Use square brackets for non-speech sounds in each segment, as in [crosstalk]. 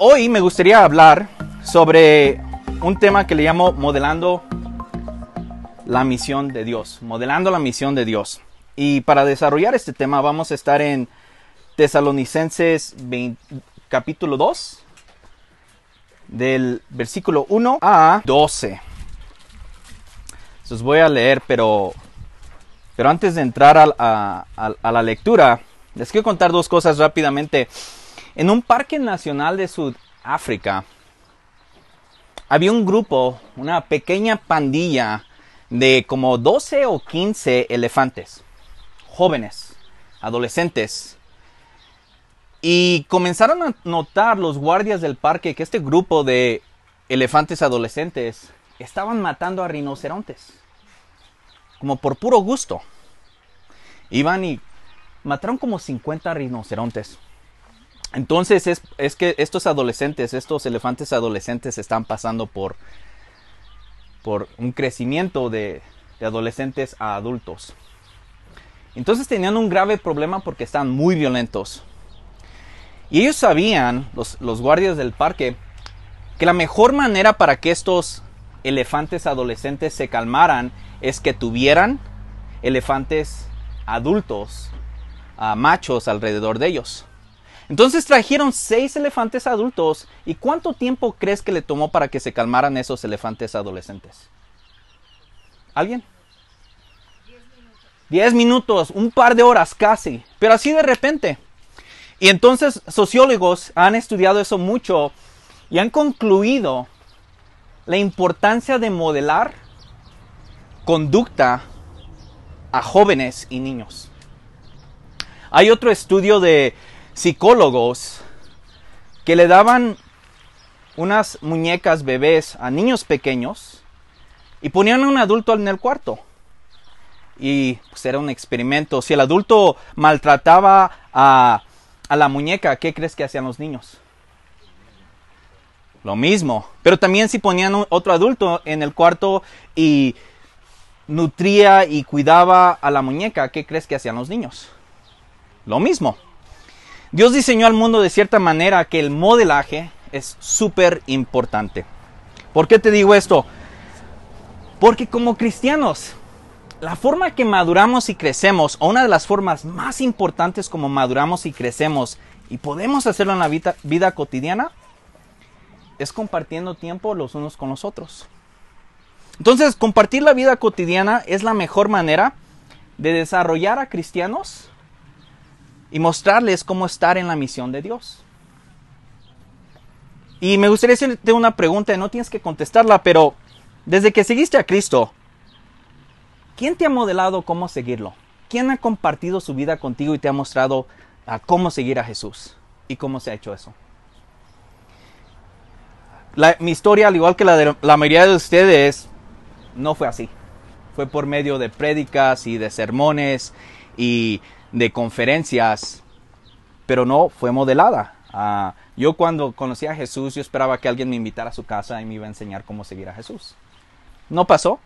Hoy me gustaría hablar sobre un tema que le llamo modelando la misión de Dios, modelando la misión de Dios. Y para desarrollar este tema vamos a estar en Tesalonicenses capítulo 2, del versículo 1 a 12. Los voy a leer, pero, pero antes de entrar a, a la lectura, les quiero contar dos cosas rápidamente. En un parque nacional de Sudáfrica había un grupo, una pequeña pandilla de como 12 o 15 elefantes, jóvenes, adolescentes. Y comenzaron a notar los guardias del parque que este grupo de elefantes adolescentes estaban matando a rinocerontes, como por puro gusto. Iban y mataron como 50 rinocerontes. Entonces es, que estos adolescentes, estos elefantes adolescentes están pasando por, por un crecimiento de, adolescentes a adultos. Entonces tenían un grave problema porque estaban muy violentos. Y ellos sabían, los, los guardias del parque, que la mejor manera para que estos elefantes adolescentes se calmaran es que tuvieran elefantes adultos, machos alrededor de ellos. Entonces trajeron seis elefantes adultos. ¿Y cuánto tiempo crees que le tomó para que se calmaran esos elefantes adolescentes? ¿Alguien? Diez minutos. Un par de horas casi, pero así de repente. Y entonces sociólogos han estudiado eso mucho y han concluido la importancia de modelar conducta a jóvenes y niños. Hay otro estudio de psicólogos que le daban unas muñecas bebés a niños pequeños y ponían a un adulto en el cuarto. Y pues era un experimento. Si el adulto maltrataba a, a la muñeca, ¿qué crees que hacían los niños? Lo mismo. Pero también si ponían otro adulto en el cuarto y nutría y cuidaba a la muñeca, ¿qué crees que hacían los niños? Lo mismo. Dios diseñó al mundo de cierta manera que el modelaje es súper importante. ¿Por qué te digo esto? Porque como cristianos, la forma que maduramos y crecemos, o una de las formas más importantes como maduramos y crecemos, y podemos hacerlo en la vida, vida cotidiana, es compartiendo tiempo los unos con los otros. Entonces, compartir la vida cotidiana es la mejor manera de desarrollar a cristianos y mostrarles cómo estar en la misión de Dios. Y me gustaría hacerte una pregunta, no tienes que contestarla, pero desde que seguiste a Cristo, ¿quién te ha modelado cómo seguirlo? ¿Quién ha compartido su vida contigo y te ha mostrado a cómo seguir a Jesús? ¿Y cómo se ha hecho eso? mi historia, al igual que la de la mayoría de ustedes, no fue así. Fue por medio de prédicas y de sermones y de conferencias, pero no fue modelada. Ah, yo cuando conocí a Jesús, yo esperaba que alguien me invitara a su casa y me iba a enseñar cómo seguir a Jesús. No pasó.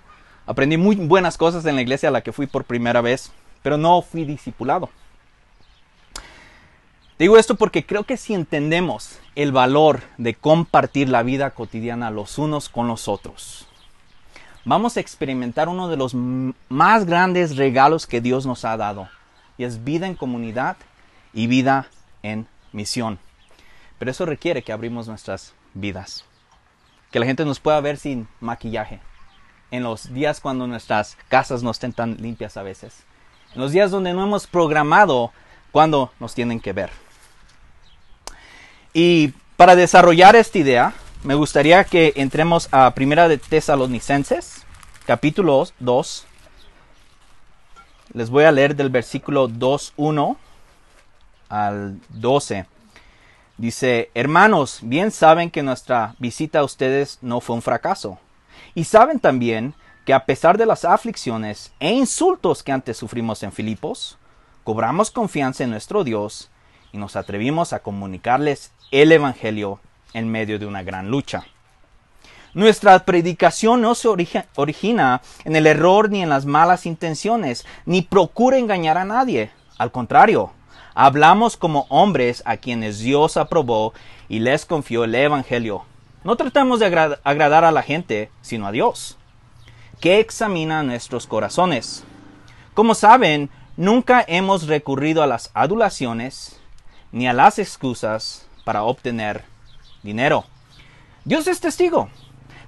Aprendí muy buenas cosas en la iglesia a la que fui por primera vez, pero no fui discipulado. Digo esto porque creo que si entendemos el valor de compartir la vida cotidiana los unos con los otros, vamos a experimentar uno de los más grandes regalos que Dios nos ha dado, y es vida en comunidad y vida en misión. Pero eso requiere que abrimos nuestras vidas. Que la gente nos pueda ver sin maquillaje. En los días cuando nuestras casas no estén tan limpias a veces. En los días donde no hemos programado cuando nos tienen que ver. Y para desarrollar esta idea, me gustaría que entremos a Primera de Tesalonicenses, capítulo 2, les voy a leer del versículo 2.1 al 12. Dice, hermanos, bien saben que nuestra visita a ustedes no fue un fracaso. Y saben también que a pesar de las aflicciones e insultos que antes sufrimos en Filipos, cobramos confianza en nuestro Dios y nos atrevimos a comunicarles el Evangelio en medio de una gran lucha. Nuestra predicación no se origina en el error ni en las malas intenciones, ni procura engañar a nadie. Al contrario, hablamos como hombres a quienes Dios aprobó y les confió el Evangelio. No tratamos de agradar a la gente, sino a Dios, que examina nuestros corazones. Como saben, nunca hemos recurrido a las adulaciones ni a las excusas para obtener dinero. Dios es testigo.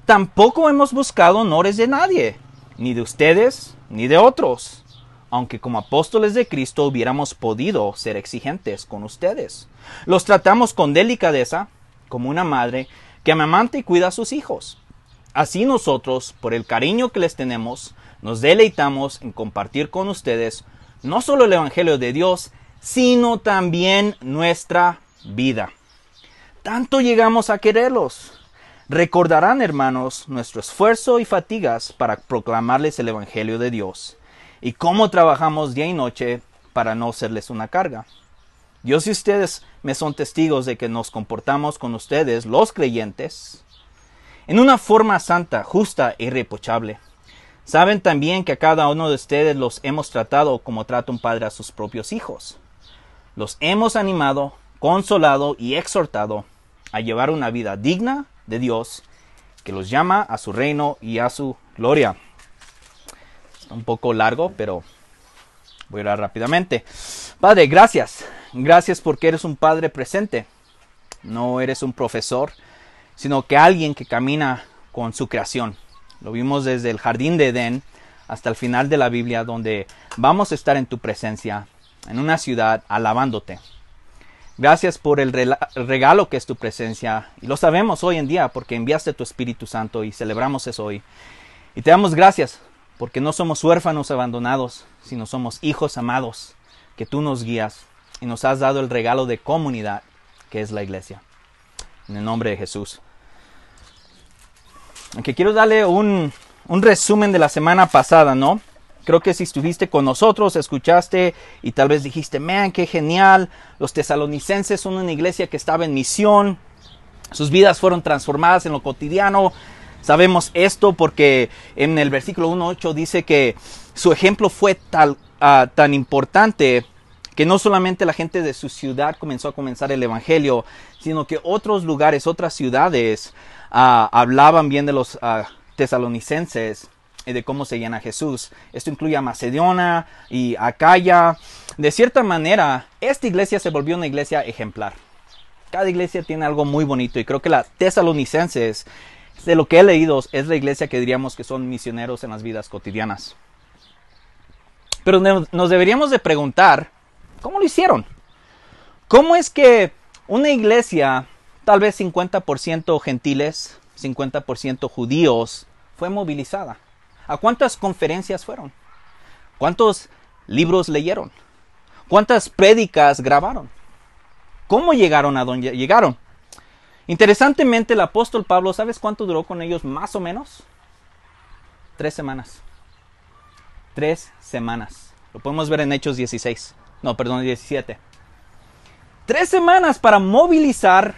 Tampoco hemos buscado honores de nadie, ni de ustedes, ni de otros, aunque como apóstoles de Cristo hubiéramos podido ser exigentes con ustedes. Los tratamos con delicadeza, como una madre que amamanta y cuida a sus hijos. Así nosotros, por el cariño que les tenemos, nos deleitamos en compartir con ustedes no solo el Evangelio de Dios, sino también nuestra vida. Tanto llegamos a quererlos. Recordarán, hermanos, nuestro esfuerzo y fatigas para proclamarles el Evangelio de Dios, y cómo trabajamos día y noche para no serles una carga. Dios y ustedes me son testigos de que nos comportamos con ustedes, los creyentes, en una forma santa, justa e irreprochable. Saben también que a cada uno de ustedes los hemos tratado como trata un padre a sus propios hijos. Los hemos animado, consolado y exhortado a llevar una vida digna de Dios, que los llama a su reino y a su gloria. un poco largo, pero voy a orar rápidamente. Padre, gracias. Gracias porque eres un padre presente. No eres un profesor, sino que alguien que camina con su creación. Lo vimos desde el jardín de Edén hasta el final de la Biblia, donde vamos a estar en tu presencia, en una ciudad, alabándote. Gracias por el regalo que es tu presencia. Y lo sabemos hoy en día porque enviaste tu Espíritu Santo y celebramos eso hoy. Y te damos gracias porque no somos huérfanos abandonados, sino somos hijos amados, que tú nos guías y nos has dado el regalo de comunidad que es la iglesia. En el nombre de Jesús. Aunque quiero darle un, un resumen de la semana pasada, ¿no? Creo que si estuviste con nosotros, escuchaste y tal vez dijiste, man, qué genial. Los tesalonicenses son una iglesia que estaba en misión. Sus vidas fueron transformadas en lo cotidiano. Sabemos esto porque en el versículo 1.8 dice que su ejemplo fue tal, ah, tan importante que no solamente la gente de su ciudad comenzó a comenzar el Evangelio, sino que otros lugares, otras ciudades Ah, hablaban bien de los ah, tesalonicenses de cómo seguían a Jesús. Esto incluye a Macedonia y Acaya. De cierta manera, esta iglesia se volvió una iglesia ejemplar. Cada iglesia tiene algo muy bonito y creo que la tesalonicenses, de lo que he leído, es la iglesia que diríamos que son misioneros en las vidas cotidianas. Pero nos deberíamos de preguntar, ¿cómo lo hicieron? ¿Cómo es que una iglesia tal vez 50% gentiles, 50% judíos, fue movilizada. ¿A cuántas conferencias fueron? ¿Cuántos libros leyeron? ¿Cuántas prédicas grabaron? ¿Cómo llegaron a donde llegaron? Interesantemente, el apóstol Pablo, ¿sabes cuánto duró con ellos más o menos? Tres semanas. Tres semanas. Lo podemos ver en Hechos 16. No, perdón, 17. Tres semanas para movilizar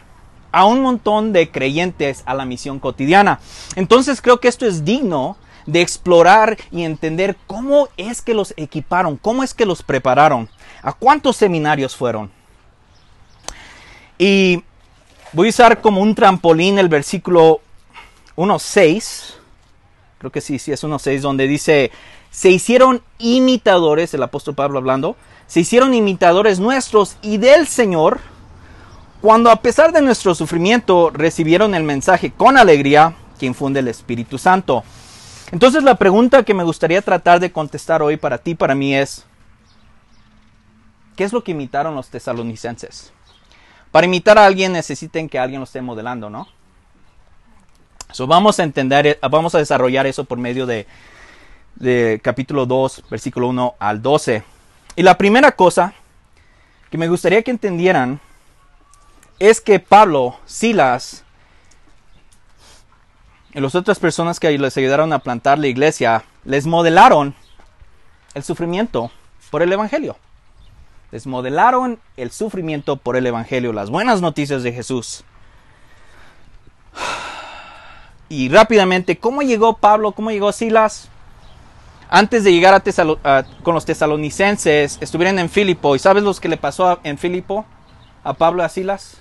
a un montón de creyentes a la misión cotidiana. Entonces creo que esto es digno de explorar y entender cómo es que los equiparon, cómo es que los prepararon, a cuántos seminarios fueron. Y voy a usar como un trampolín el versículo 1.6, creo que sí, sí es 1.6, donde dice, se hicieron imitadores, el apóstol Pablo hablando, se hicieron imitadores nuestros y del Señor, cuando a pesar de nuestro sufrimiento recibieron el mensaje con alegría que infunde el Espíritu Santo. Entonces la pregunta que me gustaría tratar de contestar hoy para ti, para mí es, ¿qué es lo que imitaron los tesalonicenses? Para imitar a alguien necesiten que alguien lo esté modelando, ¿no? So, vamos a entender, vamos a desarrollar eso por medio de, de capítulo 2, versículo 1 al 12. Y la primera cosa que me gustaría que entendieran es que Pablo, Silas y las otras personas que les ayudaron a plantar la iglesia les modelaron el sufrimiento por el Evangelio. Les modelaron el sufrimiento por el Evangelio, las buenas noticias de Jesús. Y rápidamente, ¿cómo llegó Pablo? ¿Cómo llegó Silas? Antes de llegar a con los tesalonicenses, estuvieron en Filipo. ¿Y sabes lo que le pasó en Filipo a Pablo y a Silas?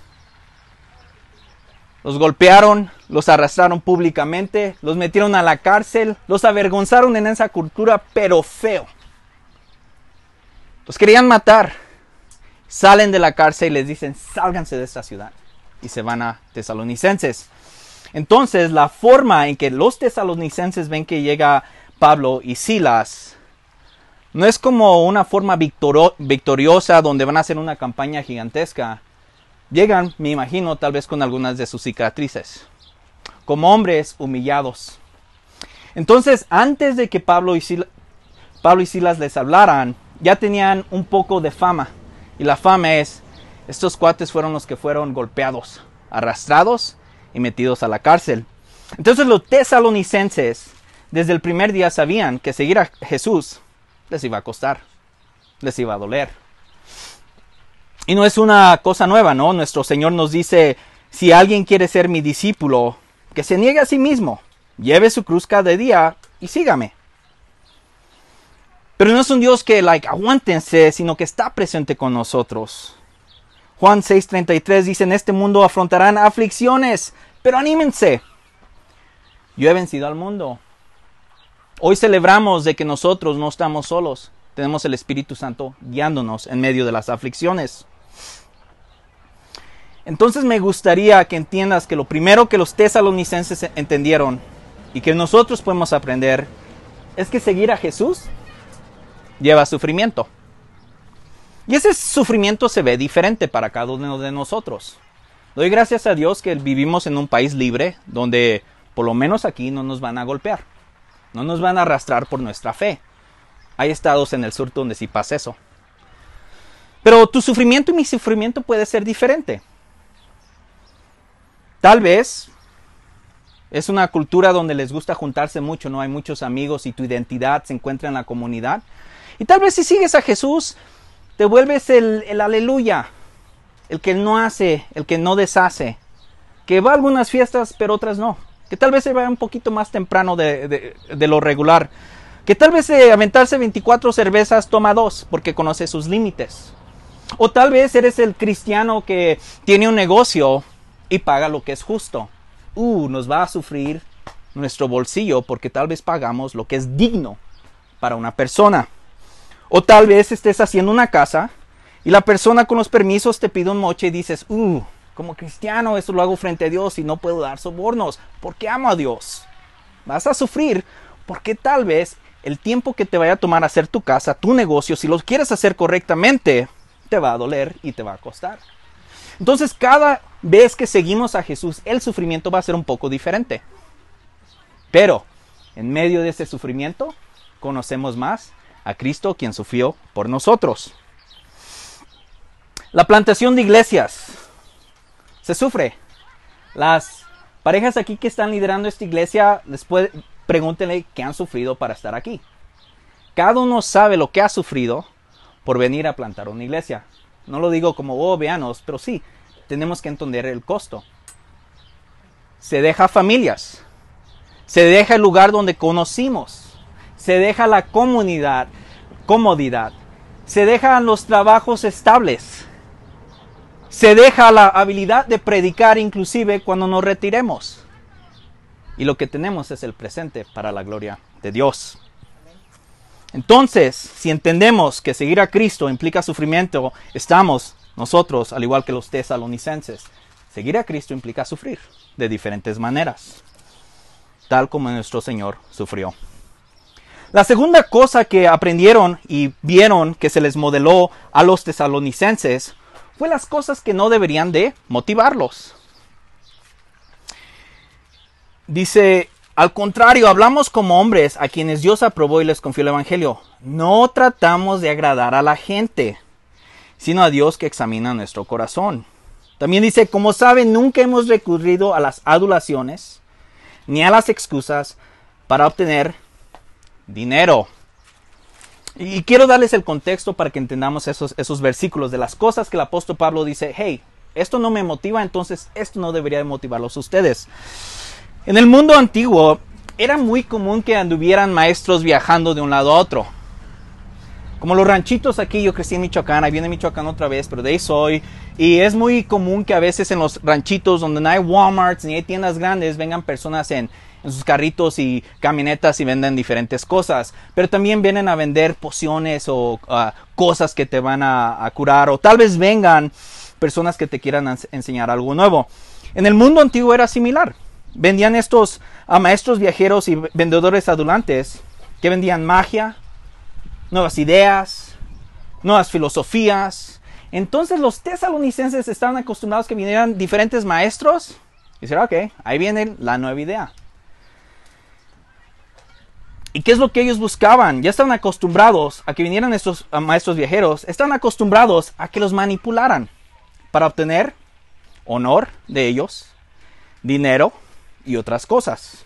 Los golpearon, los arrastraron públicamente, los metieron a la cárcel, los avergonzaron en esa cultura, pero feo. Los querían matar. Salen de la cárcel y les dicen, sálganse de esta ciudad. Y se van a tesalonicenses. Entonces, la forma en que los tesalonicenses ven que llega Pablo y Silas no es como una forma victoriosa donde van a hacer una campaña gigantesca. Llegan, me imagino, tal vez con algunas de sus cicatrices, como hombres humillados. Entonces, antes de que Pablo y, Silas les hablaran, ya tenían un poco de fama. Y la fama es, estos cuates fueron los que fueron golpeados, arrastrados y metidos a la cárcel. Entonces los tesalonicenses desde el primer día sabían que seguir a Jesús les iba a costar, les iba a doler. Y no es una cosa nueva, ¿no? Nuestro Señor nos dice, si alguien quiere ser mi discípulo, que se niegue a sí mismo, lleve su cruz cada día y sígame. Pero no es un Dios que, like, aguántense, sino que está presente con nosotros. Juan 6:33 dice, en este mundo afrontarán aflicciones, pero anímense. Yo he vencido al mundo. Hoy celebramos de que nosotros no estamos solos. Tenemos el Espíritu Santo guiándonos en medio de las aflicciones. Entonces me gustaría que entiendas que lo primero que los tesalonicenses entendieron y que nosotros podemos aprender es que seguir a Jesús lleva sufrimiento. Y ese sufrimiento se ve diferente para cada uno de nosotros. Doy gracias a Dios que vivimos en un país libre donde por lo menos aquí no nos van a golpear, no nos van a arrastrar por nuestra fe. Hay estados en el sur donde sí pasa eso. Pero tu sufrimiento y mi sufrimiento puede ser diferente. Tal vez es una cultura donde les gusta juntarse mucho, no hay muchos amigos y tu identidad se encuentra en la comunidad. Y tal vez si sigues a Jesús, te vuelves el, aleluya, el que no hace, el que no deshace, que va a algunas fiestas pero otras no, que tal vez se va un poquito más temprano de, lo regular, que tal vez de aventarse 24 cervezas toma dos porque conoce sus límites. O tal vez eres el cristiano que tiene un negocio y paga lo que es justo. Uh, nos va a sufrir nuestro bolsillo porque tal vez pagamos lo que es digno para una persona. O tal vez estés haciendo una casa y la persona con los permisos te pide un moche y dices, uh, como cristiano eso lo hago frente a Dios y no puedo dar sobornos porque amo a Dios. Vas a sufrir porque tal vez el tiempo que te vaya a tomar hacer tu casa, tu negocio, si lo quieres hacer correctamente, te va a doler y te va a costar. Entonces cada vez que seguimos a Jesús, el sufrimiento va a ser un poco diferente. Pero en medio de ese sufrimiento, conocemos más a Cristo quien sufrió por nosotros. La plantación de iglesias se sufre. Las parejas aquí que están liderando esta iglesia, después pregúntenle qué han sufrido para estar aquí. Cada uno sabe lo que ha sufrido por venir a plantar una iglesia. No lo digo como, oh, veanos, pero sí, tenemos que entender el costo. Se deja familias. Se deja el lugar donde conocimos se deja la comunidad, comodidad, se dejan los trabajos estables, se deja la habilidad de predicar inclusive cuando nos retiremos. Y lo que tenemos es el presente para la gloria de Dios. Entonces, si entendemos que seguir a Cristo implica sufrimiento, estamos nosotros, al igual que los tesalonicenses, seguir a Cristo implica sufrir de diferentes maneras, tal como nuestro Señor sufrió. La segunda cosa que aprendieron y vieron que se les modeló a los tesalonicenses fue las cosas que no deberían de motivarlos. Dice, al contrario, hablamos como hombres a quienes Dios aprobó y les confió el Evangelio. No tratamos de agradar a la gente, sino a Dios que examina nuestro corazón. También dice, como saben, nunca hemos recurrido a las adulaciones ni a las excusas para obtener dinero. Y quiero darles el contexto para que entendamos esos, esos versículos de las cosas que el apóstol Pablo dice, hey, esto no me motiva, entonces esto no debería de motivarlos a ustedes. En el mundo antiguo era muy común que anduvieran maestros viajando de un lado a otro. Como los ranchitos aquí, yo crecí en Michoacán, ahí viene Michoacán otra vez, pero de ahí soy. Y es muy común que a veces en los ranchitos donde no hay Walmarts ni hay tiendas grandes vengan personas en, sus carritos y camionetas y venden diferentes cosas. Pero también vienen a vender pociones o ah, cosas que te van a, curar. O tal vez vengan personas que te quieran enseñar algo nuevo. En el mundo antiguo era similar. Vendían estos a maestros viajeros y vendedores adulantes que vendían magia, nuevas ideas, nuevas filosofías. Entonces los tesalonicenses estaban acostumbrados que vinieran diferentes maestros y decir, ok, ahí viene la nueva idea. ¿Y qué es lo que ellos buscaban? Ya estaban acostumbrados a que vinieran estos maestros viajeros, estaban acostumbrados a que los manipularan para obtener honor de ellos, dinero y otras cosas.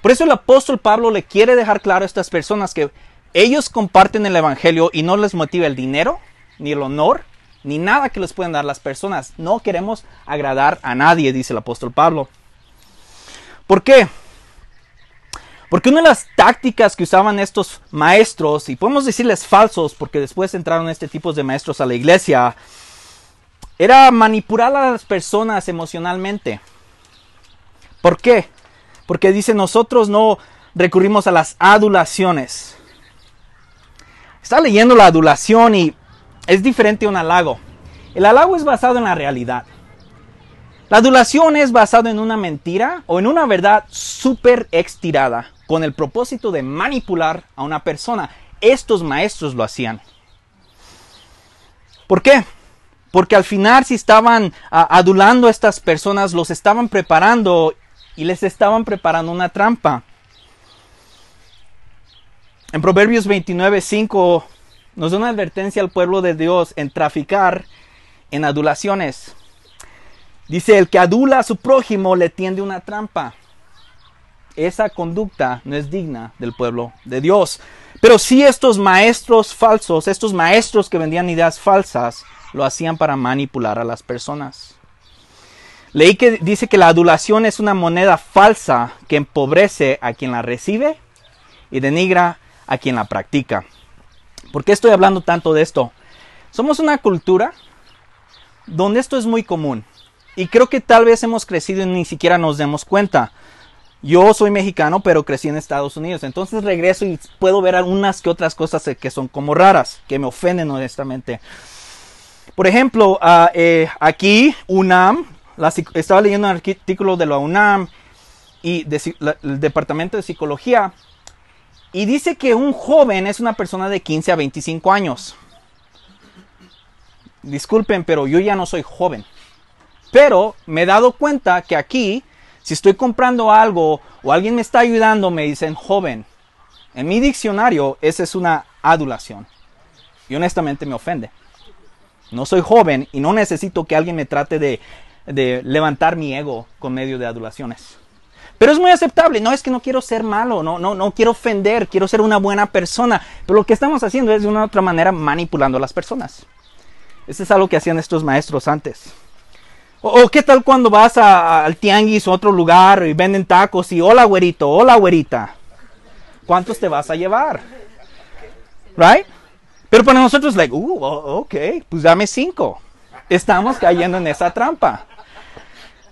Por eso el apóstol Pablo le quiere dejar claro a estas personas que ellos comparten el Evangelio y no les motiva el dinero, ni el honor, ni nada que les puedan dar las personas. No queremos agradar a nadie, dice el apóstol Pablo. ¿Por qué? Porque una de las tácticas que usaban estos maestros, y podemos decirles falsos, porque después entraron este tipo de maestros a la iglesia, era manipular a las personas emocionalmente. ¿Por qué? Porque dice, nosotros no recurrimos a las adulaciones. Está leyendo la adulación y es diferente a un halago. El halago es basado en la realidad. La adulación es basado en una mentira o en una verdad súper extirada con el propósito de manipular a una persona. Estos maestros lo hacían. ¿Por qué? Porque al final si estaban adulando a estas personas, los estaban preparando y les estaban preparando una trampa. En Proverbios 29, 5 nos da una advertencia al pueblo de Dios en traficar en adulaciones. Dice, el que adula a su prójimo le tiende una trampa. Esa conducta no es digna del pueblo de Dios. Pero si estos maestros falsos, estos maestros que vendían ideas falsas, lo hacían para manipular a las personas. Leí que dice que la adulación es una moneda falsa que empobrece a quien la recibe y denigra a quien la practica. ¿Por qué estoy hablando tanto de esto? Somos una cultura donde esto es muy común. Y creo que tal vez hemos crecido y ni siquiera nos demos cuenta. Yo soy mexicano, pero crecí en Estados Unidos. Entonces regreso y puedo ver algunas que otras cosas que son como raras, que me ofenden honestamente. Por ejemplo, ah, eh, aquí UNAM estaba leyendo un artículo de la UNAM y el Departamento de Psicología y dice que un joven es una persona de 15 a 25 años. Disculpen, pero yo ya no soy joven. Pero me he dado cuenta que aquí, si estoy comprando algo o alguien me está ayudando, me dicen joven. En mi diccionario, esa es una adulación. Y honestamente me ofende. No soy joven y no necesito que alguien me trate de de levantar mi ego con medio de adulaciones. Pero es muy aceptable, no es que no quiero ser malo, no, no, no quiero ofender, quiero ser una buena persona, pero lo que estamos haciendo es de una otra manera manipulando a las personas. Eso es algo que hacían estos maestros antes. O, qué tal cuando vas al tianguis o otro lugar y venden tacos y hola güerito, hola güerita. ¿Cuántos te vas a llevar? Right? Pero para nosotros, like, uh, ok, pues dame cinco. Estamos cayendo en esa trampa.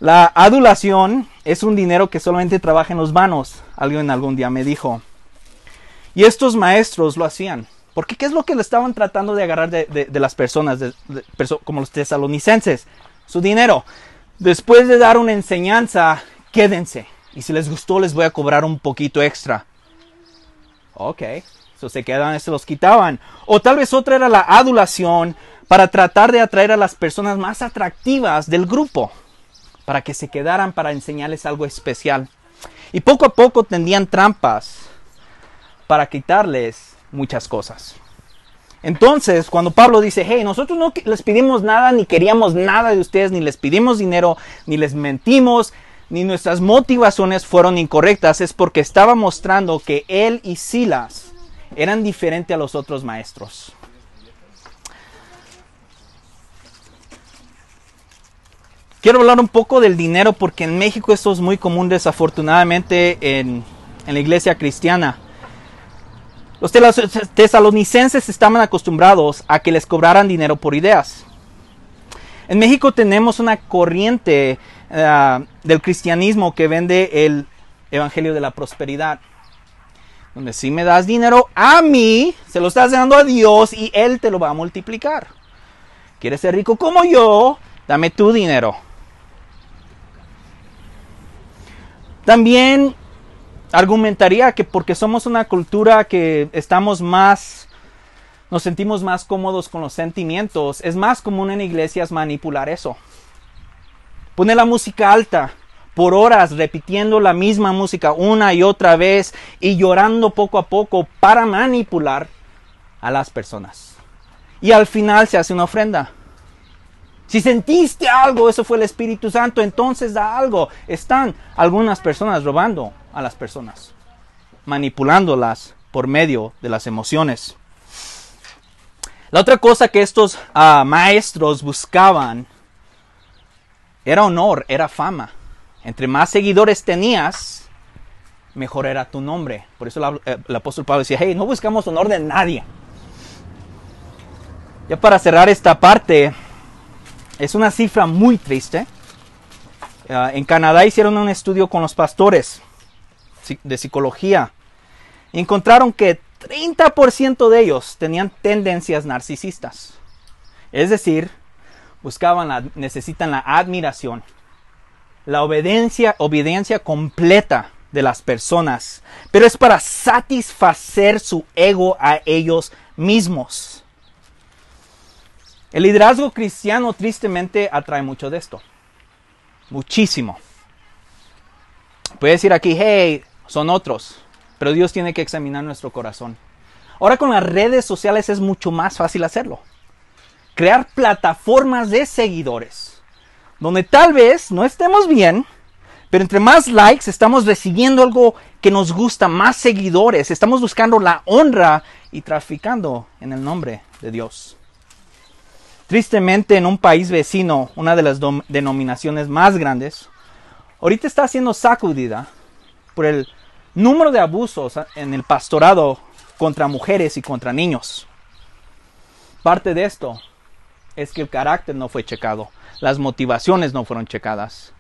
La adulación es un dinero que solamente trabaja en los vanos, alguien algún día me dijo. Y estos maestros lo hacían. Porque ¿qué es lo que le estaban tratando de agarrar de, las personas, como los tesalonicenses? Su dinero. Después de dar una enseñanza, quédense. Y si les gustó, les voy a cobrar un poquito extra. Ok. So se quedaban, se los quitaban. O tal vez otra era la adulación para tratar de atraer a las personas más atractivas del grupo para que se quedaran para enseñarles algo especial. Y poco a poco tendían trampas para quitarles muchas cosas. Entonces, cuando Pablo dice, hey, nosotros no les pedimos nada, ni queríamos nada de ustedes, ni les pedimos dinero, ni les mentimos, ni nuestras motivaciones fueron incorrectas, es porque estaba mostrando que él y Silas eran diferentes a los otros maestros. Quiero hablar un poco del dinero porque en México esto es muy común desafortunadamente en, la iglesia cristiana. Los tesalonicenses estaban acostumbrados a que les cobraran dinero por ideas. En México tenemos una corriente uh, del cristianismo que vende el evangelio de la prosperidad. Donde si me das dinero a mí, se lo estás dando a Dios y Él te lo va a multiplicar. ¿Quieres ser rico como yo? Dame tu dinero. También argumentaría que porque somos una cultura que estamos más, nos sentimos más cómodos con los sentimientos, es más común en iglesias manipular eso. Pone la música alta por horas repitiendo la misma música una y otra vez y llorando poco a poco para manipular a las personas. Y al final se hace una ofrenda. Si sentiste algo, eso fue el Espíritu Santo, entonces da algo. Están algunas personas robando a las personas, manipulándolas por medio de las emociones. La otra cosa que estos uh, maestros buscaban era honor, era fama. Entre más seguidores tenías, mejor era tu nombre. Por eso eh, el apóstol Pablo decía, hey, no buscamos honor de nadie. Ya para cerrar esta parte, es una cifra muy triste. Uh, en Canadá hicieron un estudio con los pastores de psicología y encontraron que 30% de ellos tenían tendencias narcisistas. Es decir, buscaban la, necesitan la admiración, la obediencia, obediencia completa de las personas, pero es para satisfacer su ego a ellos mismos. El liderazgo cristiano tristemente atrae mucho de esto. Muchísimo. Puede decir aquí, hey, son otros, pero Dios tiene que examinar nuestro corazón. Ahora con las redes sociales es mucho más fácil hacerlo. Crear plataformas de seguidores, donde tal vez no estemos bien, pero entre más likes estamos recibiendo algo que nos gusta, más seguidores, estamos buscando la honra y traficando en el nombre de Dios. Tristemente, en un país vecino, una de las denominaciones más grandes, ahorita está siendo sacudida por el número de abusos en el pastorado contra mujeres y contra niños. Parte de esto es que el carácter no fue checado, las motivaciones no fueron checadas.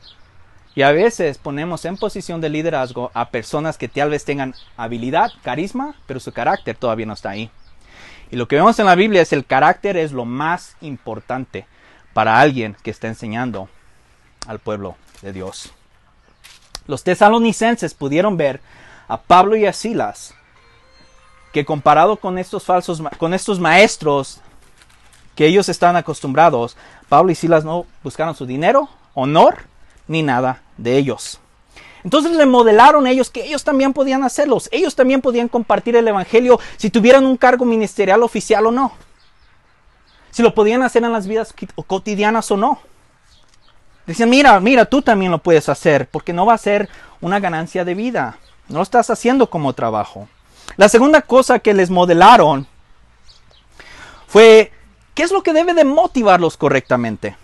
Y a veces ponemos en posición de liderazgo a personas que tal vez tengan habilidad, carisma, pero su carácter todavía no está ahí. Y lo que vemos en la Biblia es el carácter es lo más importante para alguien que está enseñando al pueblo de Dios. Los tesalonicenses pudieron ver a Pablo y a Silas que comparado con estos falsos con estos maestros que ellos estaban acostumbrados, Pablo y Silas no buscaron su dinero, honor ni nada de ellos. Entonces le modelaron ellos que ellos también podían hacerlos. Ellos también podían compartir el Evangelio si tuvieran un cargo ministerial oficial o no. Si lo podían hacer en las vidas cotidianas o no. Decían, mira, mira, tú también lo puedes hacer, porque no va a ser una ganancia de vida. No lo estás haciendo como trabajo. La segunda cosa que les modelaron fue, ¿qué es lo que debe de motivarlos correctamente?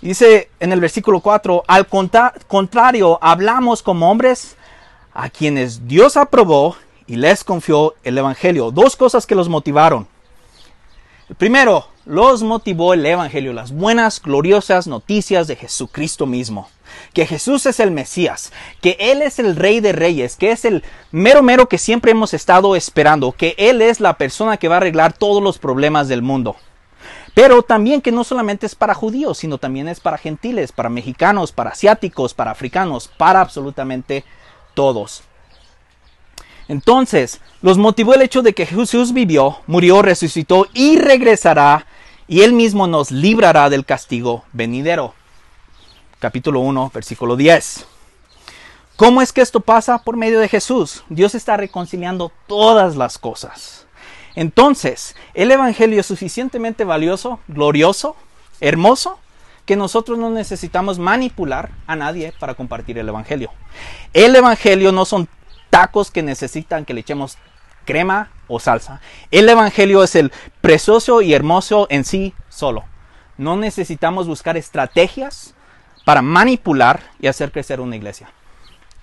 Dice en el versículo 4, al contrario, hablamos como hombres a quienes Dios aprobó y les confió el Evangelio. Dos cosas que los motivaron. primero, los motivó el Evangelio, las buenas, gloriosas noticias de Jesucristo mismo. Que Jesús es el Mesías, que Él es el Rey de Reyes, que es el mero mero que siempre hemos estado esperando, que Él es la persona que va a arreglar todos los problemas del mundo. Pero también que no solamente es para judíos, sino también es para gentiles, para mexicanos, para asiáticos, para africanos, para absolutamente todos. Entonces, los motivó el hecho de que Jesús vivió, murió, resucitó y regresará, y él mismo nos librará del castigo venidero. Capítulo 1, versículo 10. ¿Cómo es que esto pasa? Por medio de Jesús. Dios está reconciliando todas las cosas. Entonces, el Evangelio es suficientemente valioso, glorioso, hermoso, que nosotros no necesitamos manipular a nadie para compartir el Evangelio. El Evangelio no son tacos que necesitan que le echemos crema o salsa. El Evangelio es el precioso y hermoso en sí solo. No necesitamos buscar estrategias para manipular y hacer crecer una iglesia.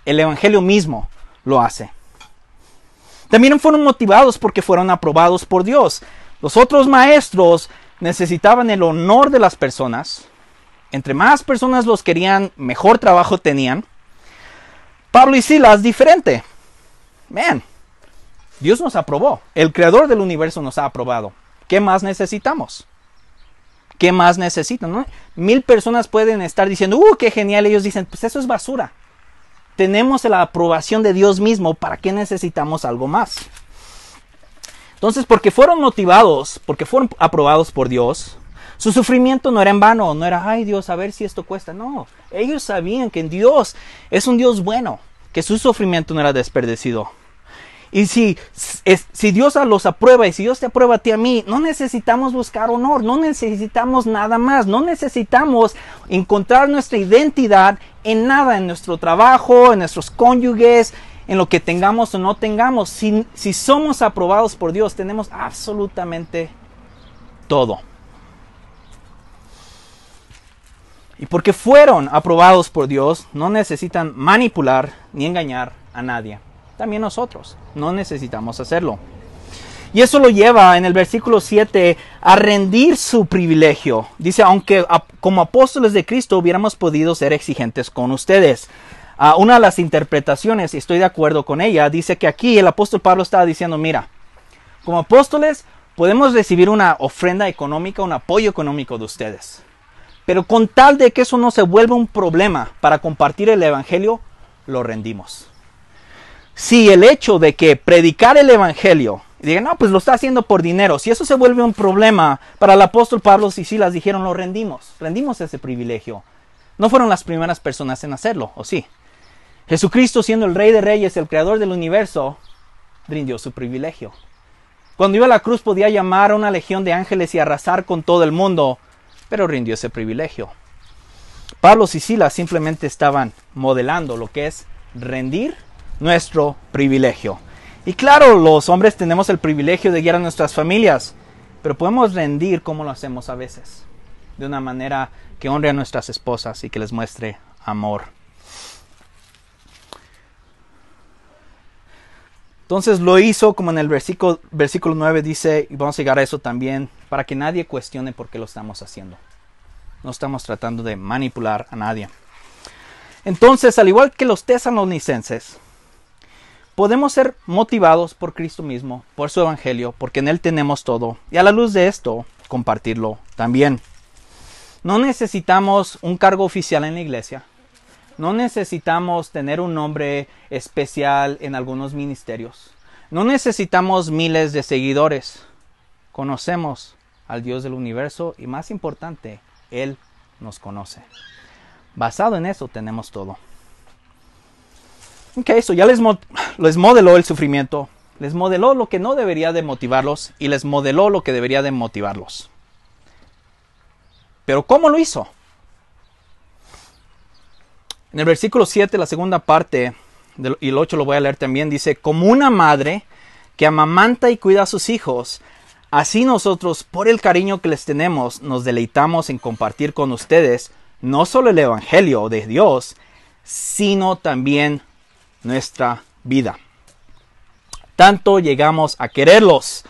El Evangelio mismo lo hace. También fueron motivados porque fueron aprobados por Dios. Los otros maestros necesitaban el honor de las personas. Entre más personas los querían, mejor trabajo tenían. Pablo y Silas, diferente. Man, Dios nos aprobó. El creador del universo nos ha aprobado. ¿Qué más necesitamos? ¿Qué más necesitan? Mil personas pueden estar diciendo, ¡uh, qué genial! Ellos dicen, pues eso es basura. Tenemos la aprobación de Dios mismo. ¿Para qué necesitamos algo más? Entonces, porque fueron motivados, porque fueron aprobados por Dios, su sufrimiento no era en vano, no era, ay Dios, a ver si esto cuesta. No, ellos sabían que Dios es un Dios bueno, que su sufrimiento no era desperdecido. Y si, si Dios los aprueba y si Dios te aprueba a ti a mí, no necesitamos buscar honor, no necesitamos nada más, no necesitamos encontrar nuestra identidad en nada, en nuestro trabajo, en nuestros cónyuges, en lo que tengamos o no tengamos. Si, somos aprobados por Dios, tenemos absolutamente todo. Y porque fueron aprobados por Dios, no necesitan manipular ni engañar a nadie también nosotros. No necesitamos hacerlo. Y eso lo lleva en el versículo 7 a rendir su privilegio. Dice, aunque como apóstoles de Cristo hubiéramos podido ser exigentes con ustedes. Ah, una de las interpretaciones, y estoy de acuerdo con ella, dice que aquí el apóstol Pablo estaba diciendo, mira, como apóstoles podemos recibir una ofrenda económica, un apoyo económico de ustedes. Pero con tal de que eso no se vuelva un problema para compartir el Evangelio, lo rendimos si el hecho de que predicar el Evangelio, y digan, no, pues lo está haciendo por dinero, si eso se vuelve un problema para el apóstol Pablo y Silas dijeron, lo rendimos, rendimos ese privilegio. No fueron las primeras personas en hacerlo, ¿o sí? Jesucristo siendo el Rey de Reyes, el Creador del universo, rindió su privilegio. Cuando iba a la cruz podía llamar a una legión de ángeles y arrasar con todo el mundo, pero rindió ese privilegio. Pablo y Silas simplemente estaban modelando lo que es rendir nuestro privilegio. Y claro, los hombres tenemos el privilegio de guiar a nuestras familias, pero podemos rendir como lo hacemos a veces, de una manera que honre a nuestras esposas y que les muestre amor. Entonces lo hizo como en el versículo, versículo 9 dice, y vamos a llegar a eso también, para que nadie cuestione por qué lo estamos haciendo. No estamos tratando de manipular a nadie. Entonces, al igual que los tesalonicenses, podemos ser motivados por Cristo mismo, por su Evangelio, porque en Él tenemos todo, y a la luz de esto, compartirlo también. No necesitamos un cargo oficial en la iglesia, no necesitamos tener un nombre especial en algunos ministerios, no necesitamos miles de seguidores, conocemos al Dios del universo y más importante, Él nos conoce. Basado en eso tenemos todo. Ok, eso ya les, modeló el sufrimiento, les modeló lo que no debería de motivarlos y les modeló lo que debería de motivarlos. Pero ¿cómo lo hizo? En el versículo 7, la segunda parte, y el 8 lo voy a leer también, dice, como una madre que amamanta y cuida a sus hijos, así nosotros, por el cariño que les tenemos, nos deleitamos en compartir con ustedes no solo el Evangelio de Dios, sino también nuestra vida. Tanto llegamos a quererlos.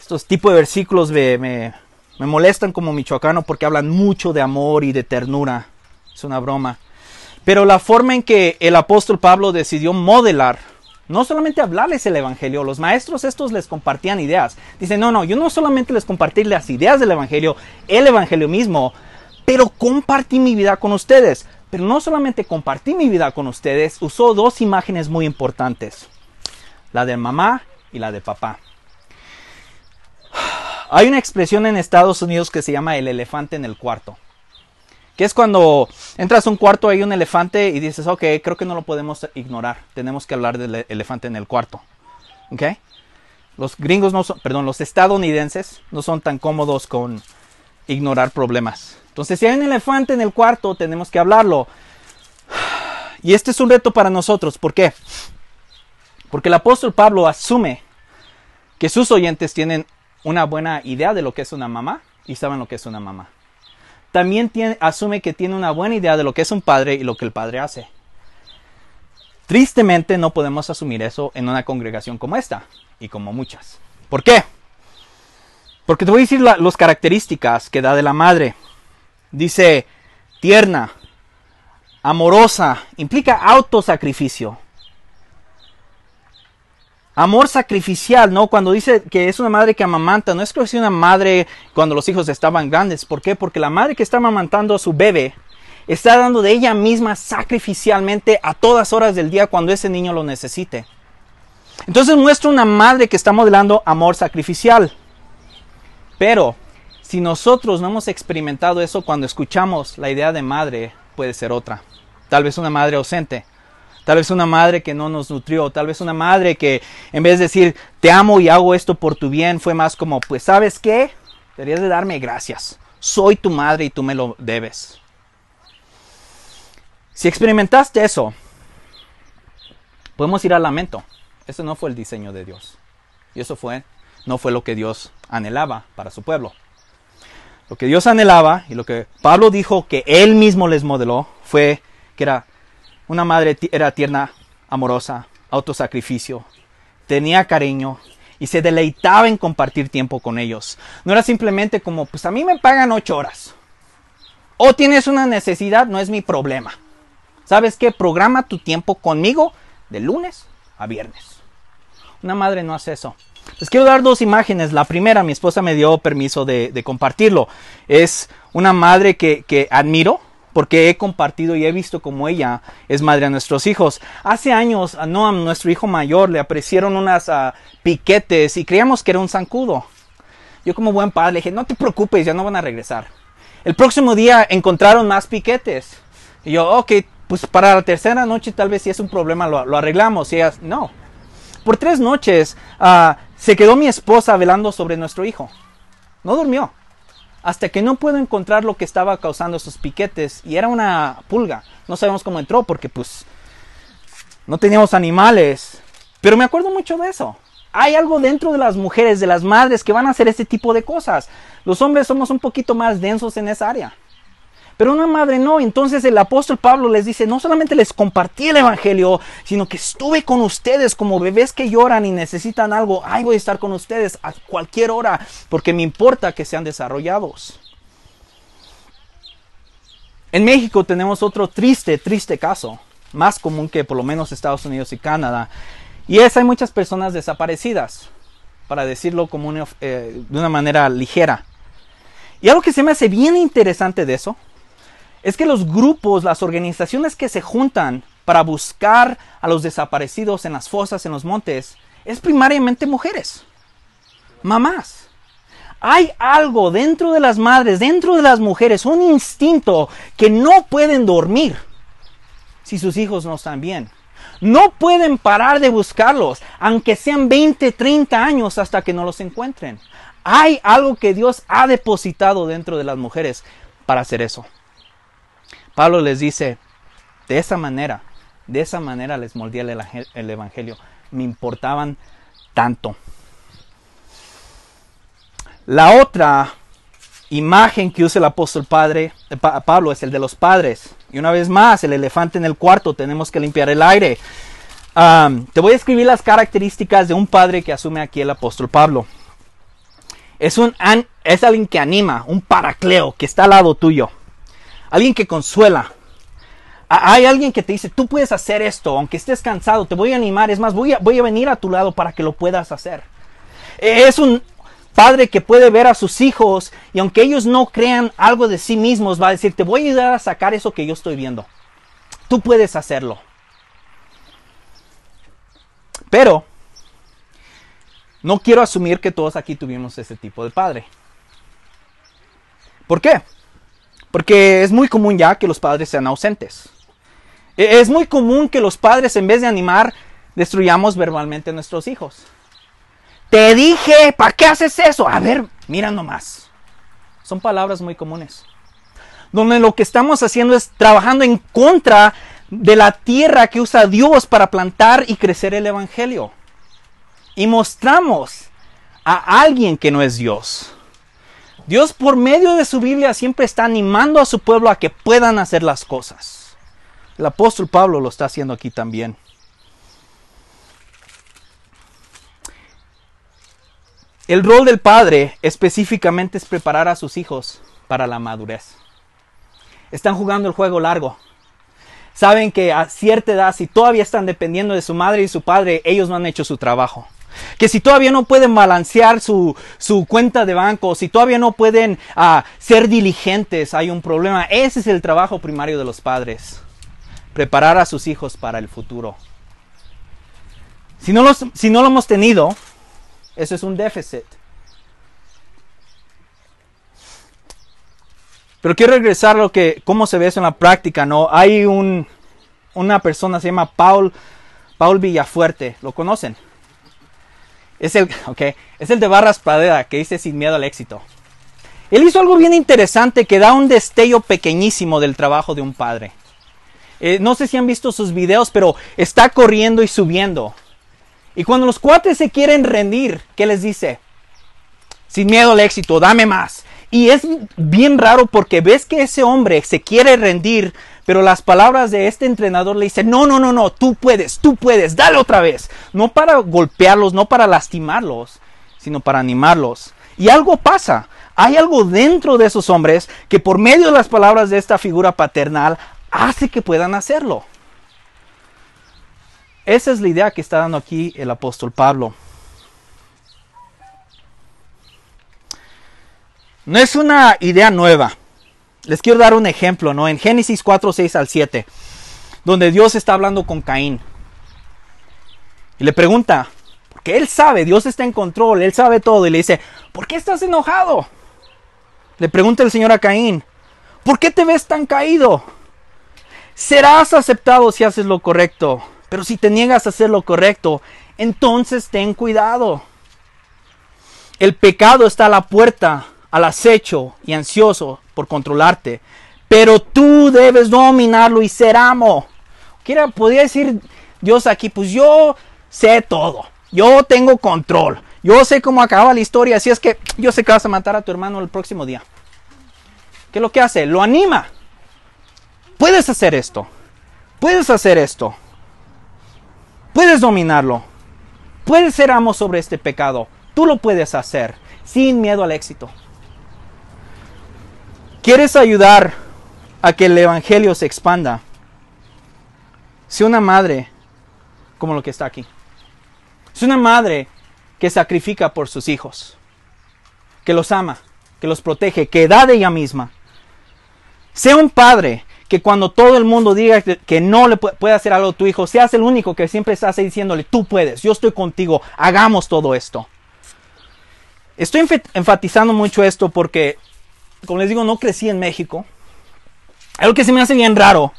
Estos tipos de versículos me, me, molestan como michoacano porque hablan mucho de amor y de ternura. Es una broma. Pero la forma en que el apóstol Pablo decidió modelar, no solamente hablarles el Evangelio, los maestros estos les compartían ideas. Dicen, no, no, yo no solamente les compartí las ideas del Evangelio, el Evangelio mismo, pero compartí mi vida con ustedes. Pero no solamente compartí mi vida con ustedes, usó dos imágenes muy importantes. La de mamá y la de papá. [sighs] Hay una expresión en Estados Unidos que se llama el elefante en el cuarto. Que es cuando entras a un cuarto, hay un elefante y dices, ok, creo que no lo podemos ignorar. Tenemos que hablar del elefante en el cuarto. ¿Ok? Los gringos no son, perdón, los estadounidenses no son tan cómodos con ignorar problemas. Entonces, si hay un elefante en el cuarto, tenemos que hablarlo. [sighs] Y este es un reto para nosotros. ¿Por qué? Porque el apóstol Pablo asume que sus oyentes tienen una buena idea de lo que es una mamá y saben lo que es una mamá. También asume que tiene una buena idea de lo que es un padre y lo que el padre hace. Tristemente no podemos asumir eso en una congregación como esta y como muchas. ¿Por qué? Porque te voy a decir las características que da de la madre. Dice tierna, amorosa, implica autosacrificio. Amor sacrificial, ¿no? Cuando dice que es una madre que amamanta, no es que es una madre cuando los hijos estaban grandes. ¿Por qué? Porque la madre que está amamantando a su bebé está dando de ella misma sacrificialmente a todas horas del día cuando ese niño lo necesite. Entonces muestra una madre que está modelando amor sacrificial. Pero si nosotros no hemos experimentado eso cuando escuchamos la idea de madre, puede ser otra. Tal vez una madre ausente Tal vez una madre que no nos nutrió, tal vez una madre que en vez de decir te amo y hago esto por tu bien, fue más como, pues sabes qué, deberías de darme gracias. Soy tu madre y tú me lo debes. Si experimentaste eso, podemos ir al lamento. Ese no fue el diseño de Dios. Y eso fue, no fue lo que Dios anhelaba para su pueblo. Lo que Dios anhelaba y lo que Pablo dijo que él mismo les modeló fue que era una madre era tierna, amorosa, autosacrificio, tenía cariño y se deleitaba en compartir tiempo con ellos. No era simplemente como, pues a mí me pagan ocho horas. O tienes una necesidad, no es mi problema. ¿Sabes qué? Programa tu tiempo conmigo de lunes a viernes. Una madre no hace eso. Les quiero dar dos imágenes. La primera, mi esposa me dio permiso de, compartirlo. Es una madre que, admiro, porque he compartido y he visto como ella es madre a nuestros hijos. Hace años a Noam, nuestro hijo mayor, le aparecieron unas ah, piquetes y creíamos que era un zancudo. Yo como buen padre le dije, no te preocupes, ya no van a regresar. El próximo día encontraron más piquetes. Y yo, ok, pues para la tercera noche tal vez si es un problema lo, arreglamos. Y ellas, no. Por tres noches ah, se quedó mi esposa velando sobre nuestro hijo. No durmió hasta que no puedo encontrar lo que estaba causando esos piquetes y era una pulga. No sabemos cómo entró porque pues no teníamos animales. Pero me acuerdo mucho de eso. Hay algo dentro de las mujeres, de las madres que van a hacer este tipo de cosas. Los hombres somos un poquito más densos en esa área. Pero una madre no. Entonces el apóstol Pablo les dice, no solamente les compartí el Evangelio, sino que estuve con ustedes como bebés que lloran y necesitan algo. Ahí voy a estar con ustedes a cualquier hora, porque me importa que sean desarrollados. En México tenemos otro triste, triste caso, más común que por lo menos Estados Unidos y Canadá. Y es, hay muchas personas desaparecidas, para decirlo como eh, de una manera ligera. Y algo que se me hace bien interesante de eso es que los grupos, las organizaciones que se juntan para buscar a los desaparecidos en las fosas, en los montes, es primariamente mujeres, mamás. Hay algo dentro de las madres, dentro de las mujeres, un instinto que no pueden dormir si sus hijos no están bien. No pueden parar de buscarlos, aunque sean 20, 30 años hasta que no los encuentren. Hay algo que Dios ha depositado dentro de las mujeres para hacer eso. Pablo les dice, de esa manera, de esa manera les moldeé el, Evangelio. Me importaban tanto. La otra imagen que usa el apóstol padre, eh, Pablo es el de los padres. Y una vez más, el elefante en el cuarto, tenemos que limpiar el aire. te voy a escribir las características de un padre que asume aquí el apóstol Pablo. Es, un, es alguien que anima, un paracleo, que está al lado tuyo alguien que consuela. Hay alguien que te dice, tú puedes hacer esto, aunque estés cansado, te voy a animar, es más, voy a, voy a venir a tu lado para que lo puedas hacer. E, es un padre que puede ver a sus hijos y aunque ellos no crean algo de sí mismos, va a decir, te voy a ayudar a sacar eso que yo estoy viendo. Tú puedes hacerlo. Pero no quiero asumir que todos aquí tuvimos ese tipo de padre. ¿Por qué? Porque es muy común ya que los padres sean ausentes. E, es muy común que los padres en vez de animar destruyamos verbalmente a nuestros hijos. Te dije, ¿para qué haces eso? A ver, mira nomás. Son palabras muy comunes. Donde lo que estamos haciendo es trabajando en contra de la tierra que usa Dios para plantar y crecer el Evangelio. Y mostramos a alguien que no es Dios. Dios por medio de su Biblia siempre está animando a su pueblo a que puedan hacer las cosas. El apóstol Pablo lo está haciendo aquí también. el rol del padre específicamente es preparar a sus hijos para la madurez. Están jugando el juego largo. Saben que a cierta edad, si todavía están dependiendo de su madre y su padre, ellos no han hecho su trabajo. Que si todavía no pueden balancear su, cuenta de banco, si todavía no pueden ah, ser diligentes, hay un problema. Ese es el trabajo primario de los padres. Preparar a sus hijos para el futuro. Si no, si no lo hemos tenido, eso es un déficit. Pero quiero regresar a lo que, cómo se ve eso en la práctica, ¿no? Hay un, una persona, se llama Paul, Paul Villafuerte, ¿lo conocen? Es el, [laughs] okay, es el de Barras Pradera, que dice sin miedo al éxito. Él hizo algo bien interesante que da un destello pequeñísimo del trabajo de un padre. Eh, no sé si han visto sus videos, pero está corriendo y subiendo. Y cuando los cuates se quieren rendir, ¿qué les dice? Sin miedo al éxito, dame más. Y es bien raro porque ves que ese hombre se quiere rendir, pero las palabras de este entrenador le dicen, no, no, no, no, tú puedes, tú puedes, dale otra vez. No para golpearlos, no para lastimarlos, sino para animarlos. Y algo pasa. Hay algo dentro de esos hombres que por medio de las palabras de esta figura paternal hace que puedan hacerlo. Esa es la idea que está dando aquí el apóstol Pablo. No es una idea nueva. Les quiero dar un ejemplo, ¿no? En Génesis 4, 6 al 7, donde Dios está hablando con Caín. Y le pregunta, porque él sabe, Dios está en control, él sabe todo, y le dice, ¿por qué estás enojado? Le pregunta el Señor a Caín, ¿por qué te ves tan caído? Serás aceptado si haces lo correcto, pero si te niegas a hacer lo correcto, entonces ten cuidado. El pecado está a la puerta, al acecho y ansioso por controlarte, pero tú debes dominarlo y ser amo. Quiera, podría decir Dios aquí, pues yo sé todo, yo tengo control, yo sé cómo acaba la historia, así es que yo sé que vas a matar a tu hermano el próximo día. ¿Qué es lo que hace? Lo anima. Puedes hacer esto, puedes hacer esto. Puedes dominarlo. Puedes ser amo sobre este pecado. Tú lo puedes hacer sin miedo al éxito. ¿Quieres ayudar a que el Evangelio se expanda? Si una madre como lo que está aquí. Es una madre que sacrifica por sus hijos, que los ama, que los protege, que da de ella misma. Sea un padre que cuando todo el mundo diga que, no le puede hacer algo a tu hijo, seas el único que siempre estás diciéndole, tú puedes, yo estoy contigo, hagamos todo esto. Estoy enfatizando mucho esto porque, como les digo, no crecí en México. Algo que se me hace bien raro.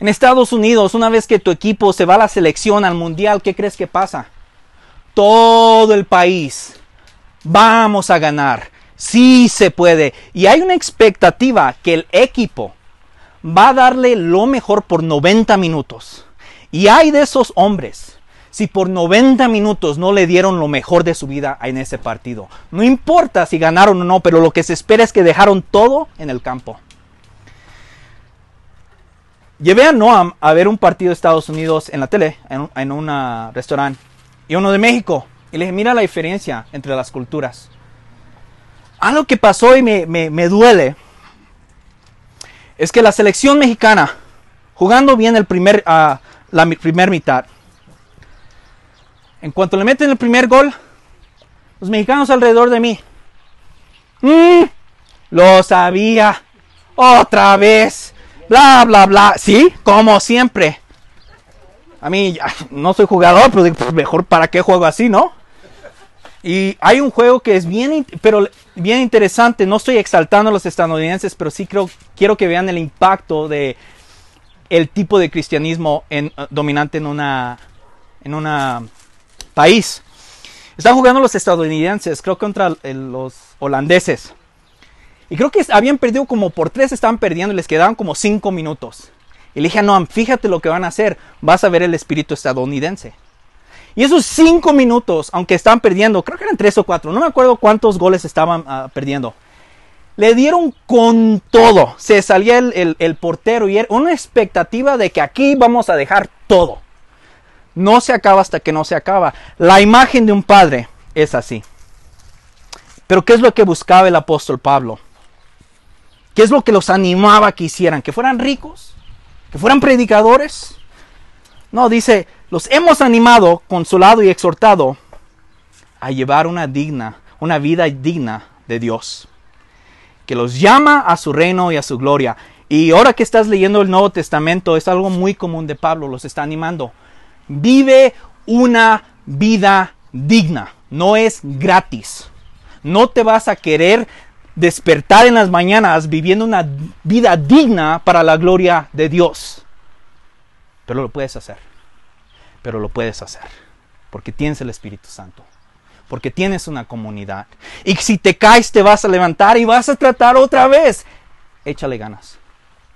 En Estados Unidos, una vez que tu equipo se va a la selección, al mundial, ¿qué crees que pasa? Todo el país. Vamos a ganar. Sí se puede. Y hay una expectativa que el equipo va a darle lo mejor por 90 minutos. Y hay de esos hombres, si por 90 minutos no le dieron lo mejor de su vida en ese partido. No importa si ganaron o no, pero lo que se espera es que dejaron todo en el campo. Llevé a Noam a ver un partido de Estados Unidos en la tele, en un restaurante, y uno de México. Y le dije, mira la diferencia entre las culturas. Algo que pasó y me, me duele es que la selección mexicana, jugando bien el primer, uh, la primer mitad, en cuanto le meten el primer gol, los mexicanos alrededor de mí, mm, lo sabía, otra vez, bla, bla, bla, sí, como siempre. A mí no soy jugador, pero pues, mejor para qué juego así, ¿no? Y hay un juego que es bien, pero bien interesante. No estoy exaltando a los estadounidenses, pero sí creo, quiero que vean el impacto de el tipo de cristianismo en, uh, dominante en una en una país. Están jugando los estadounidenses, creo contra los holandeses. Y creo que habían perdido como por tres, estaban perdiendo y les quedaban como cinco minutos. Y le dije Noam, fíjate lo que van a hacer, vas a ver el espíritu estadounidense. Y esos cinco minutos, aunque estaban perdiendo, creo que eran tres o cuatro, no me acuerdo cuántos goles estaban ah, perdiendo. Le dieron con todo. Se salía el, portero y era una expectativa de que aquí vamos a dejar todo. No se acaba hasta que no se acaba. La imagen de un padre es así. Pero ¿qué es lo que buscaba el apóstol Pablo? ¿Qué es lo que los animaba que hicieran? ¿Que fueran ricos? ¿Que fueran predicadores? No, dice, los hemos animado, consolado y exhortado a llevar una digna, una vida digna de Dios, que los llama a su reino y a su gloria. Y ahora que estás leyendo el Nuevo Testamento, es algo muy común de Pablo, los está animando. Vive una vida digna, no es gratis. No te vas a querer despertar en las mañanas viviendo una vida digna para la gloria de Dios. Pero lo puedes hacer. Pero lo puedes hacer. Porque tienes el Espíritu Santo. Porque tienes una comunidad. Y si te caes te vas a levantar y vas a tratar otra vez. Échale ganas.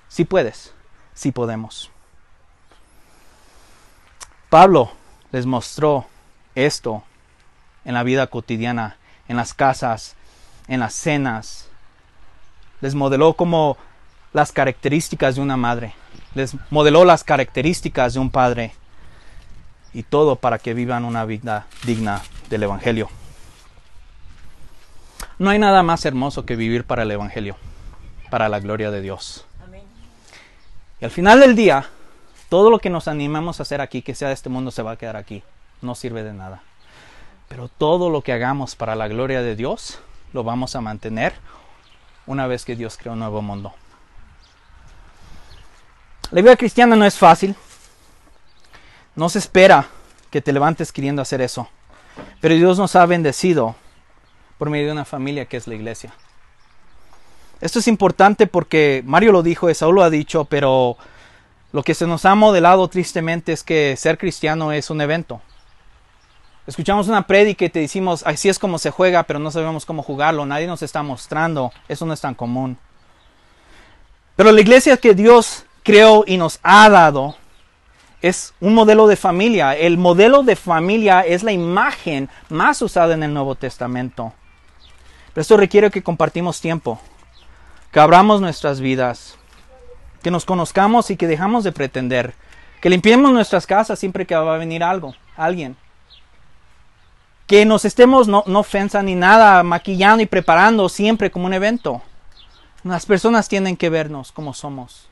Si puedes. Si podemos. Pablo les mostró esto en la vida cotidiana, en las casas, en las cenas. Les modeló como las características de una madre. Les modeló las características de un padre. Y todo para que vivan una vida digna del Evangelio. No hay nada más hermoso que vivir para el Evangelio, para la gloria de Dios. Y al final del día, todo lo que nos animamos a hacer aquí, que sea de este mundo, se va a quedar aquí. No sirve de nada. Pero todo lo que hagamos para la gloria de Dios, lo vamos a mantener una vez que Dios creó un nuevo mundo. La vida cristiana no es fácil. No se espera que te levantes queriendo hacer eso. Pero Dios nos ha bendecido por medio de una familia que es la iglesia. Esto es importante porque Mario lo dijo, Esaú lo ha dicho, pero lo que se nos ha modelado tristemente es que ser cristiano es un evento. Escuchamos una prédica y te decimos, así es como se juega, pero no sabemos cómo jugarlo, nadie nos está mostrando, eso no es tan común. Pero la iglesia que Dios creó y nos ha dado es un modelo de familia. El modelo de familia es la imagen más usada en el Nuevo Testamento. Pero esto requiere que compartimos tiempo, que abramos nuestras vidas, que nos conozcamos y que dejamos de pretender, que limpiemos nuestras casas siempre que va a venir algo, alguien que nos estemos, no, no ofensa ni nada, maquillando y preparando siempre como un evento. Las personas tienen que vernos como somos.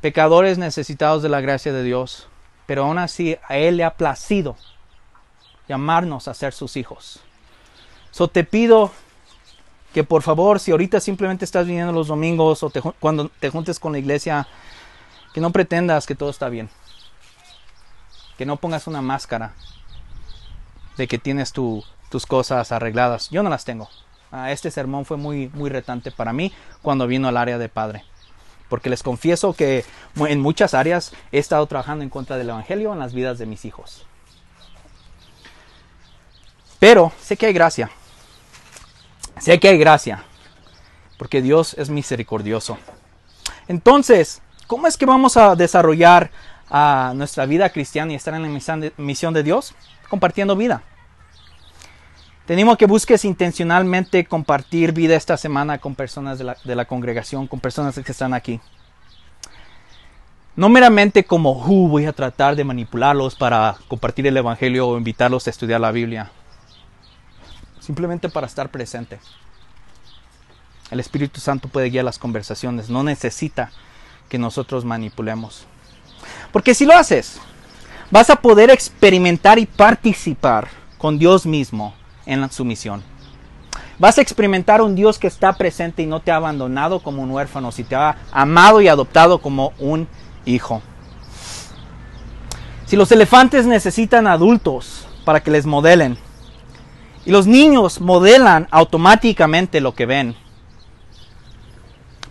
Pecadores necesitados de la gracia de Dios, pero aún así a Él le ha placido llamarnos a ser sus hijos. So te pido que por favor, si ahorita simplemente estás viniendo los domingos o cuando te juntes con la iglesia, que no pretendas que todo está bien. Que no pongas una máscara de que tienes tus cosas arregladas. Yo no las tengo. Ah, este sermón fue muy, muy retante para mí cuando vino al área de padre. Porque les confieso que en muchas áreas he estado trabajando en contra del Evangelio en las vidas de mis hijos. Pero sé que hay gracia. Sé que hay gracia. Porque Dios es misericordioso. Entonces, ¿cómo es que vamos a desarrollar a nuestra vida cristiana y estar en la misión de Dios? compartiendo vida. Tenemos que busques intencionalmente compartir vida esta semana con personas de la, congregación, con personas que están aquí. No meramente como, uh, voy a tratar de manipularlos para compartir el Evangelio o invitarlos a estudiar la Biblia. Simplemente para estar presente. El Espíritu Santo puede guiar las conversaciones, no necesita que nosotros manipulemos. Porque si lo haces, vas a poder experimentar y participar con Dios mismo en su misión. Vas a experimentar un Dios que está presente y no te ha abandonado como un huérfano, si te ha amado y adoptado como un hijo. Si los elefantes necesitan adultos para que les modelen, y los niños modelan automáticamente lo que ven,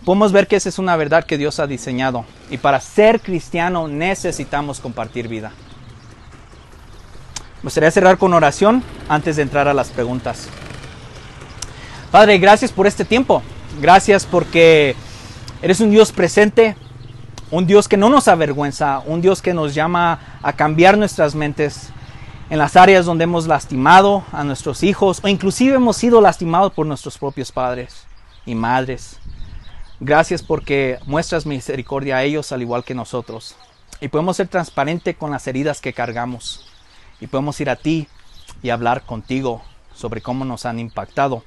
podemos ver que esa es una verdad que Dios ha diseñado. Y para ser cristiano necesitamos compartir vida. Me gustaría cerrar con oración antes de entrar a las preguntas. Padre, gracias por este tiempo. Gracias porque eres un Dios presente, un Dios que no nos avergüenza, un Dios que nos llama a cambiar nuestras mentes en las áreas donde hemos lastimado a nuestros hijos o inclusive hemos sido lastimados por nuestros propios padres y madres. Gracias porque muestras misericordia a ellos al igual que nosotros y podemos ser transparentes con las heridas que cargamos y podemos ir a ti y hablar contigo sobre cómo nos han impactado.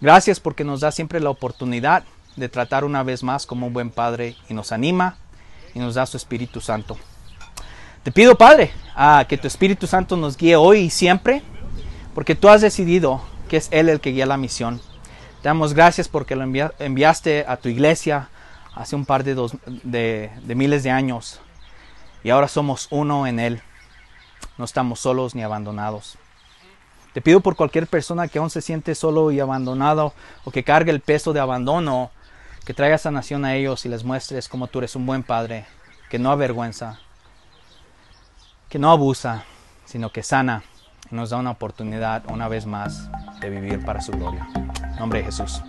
Gracias porque nos da siempre la oportunidad de tratar una vez más como un buen Padre y nos anima y nos da su Espíritu Santo. Te pido, Padre, a que tu Espíritu Santo nos guíe hoy y siempre, porque tú has decidido que es Él el que guía la misión. Te damos gracias porque lo enviaste a tu iglesia hace un par de, de miles de años y ahora somos uno en Él. No estamos solos ni abandonados. Te pido por cualquier persona que aún se siente solo y abandonado o que cargue el peso de abandono, que traigas sanación a ellos y les muestres cómo tú eres un buen padre, que no avergüenza, que no abusa, sino que sana y nos da una oportunidad una vez más de vivir para su gloria. En nombre de Jesús.